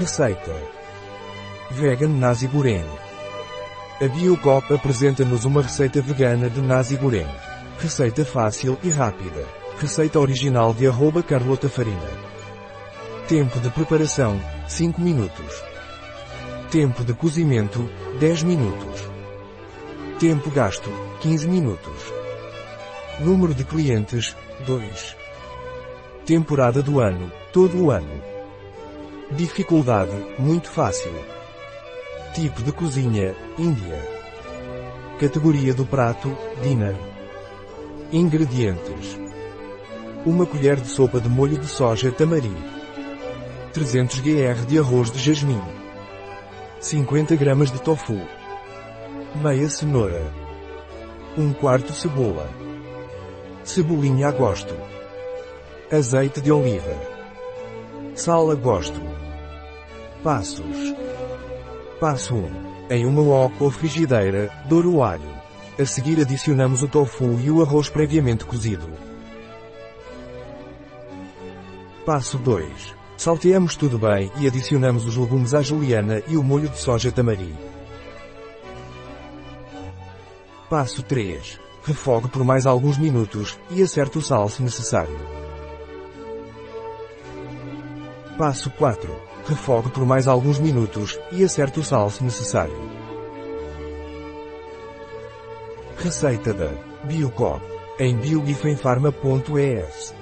Receita Vegan Nasi Goreng A Biocop apresenta-nos uma receita vegana de nasi goreng. Receita fácil e rápida. Receita original de arroba Carlota Farina. Tempo de preparação, 5 minutos. Tempo de cozimento, 10 minutos. Tempo gasto, 15 minutos. Número de clientes, 2. Temporada do ano, todo o ano. Dificuldade, muito fácil. Tipo de cozinha, Índia. Categoria do prato, dinner. Ingredientes. Uma colher de sopa de molho de soja tamari. 300 gr de arroz de jasmim. 50 gramas de tofu. Meia cenoura. Um quarto cebola. Cebolinha a gosto. Azeite de oliva. Sal a gosto. Passos. Passo 1. Em uma wok ou frigideira, douro o alho. A seguir adicionamos o tofu e o arroz previamente cozido. Passo 2. Salteamos tudo bem e adicionamos os legumes à juliana e o molho de soja tamari. Passo 3. Refogue por mais alguns minutos e acerte o sal se necessário. Passo 4. Refogue por mais alguns minutos e acerte o sal se necessário. Receita da Biocop em biogifenfarma.es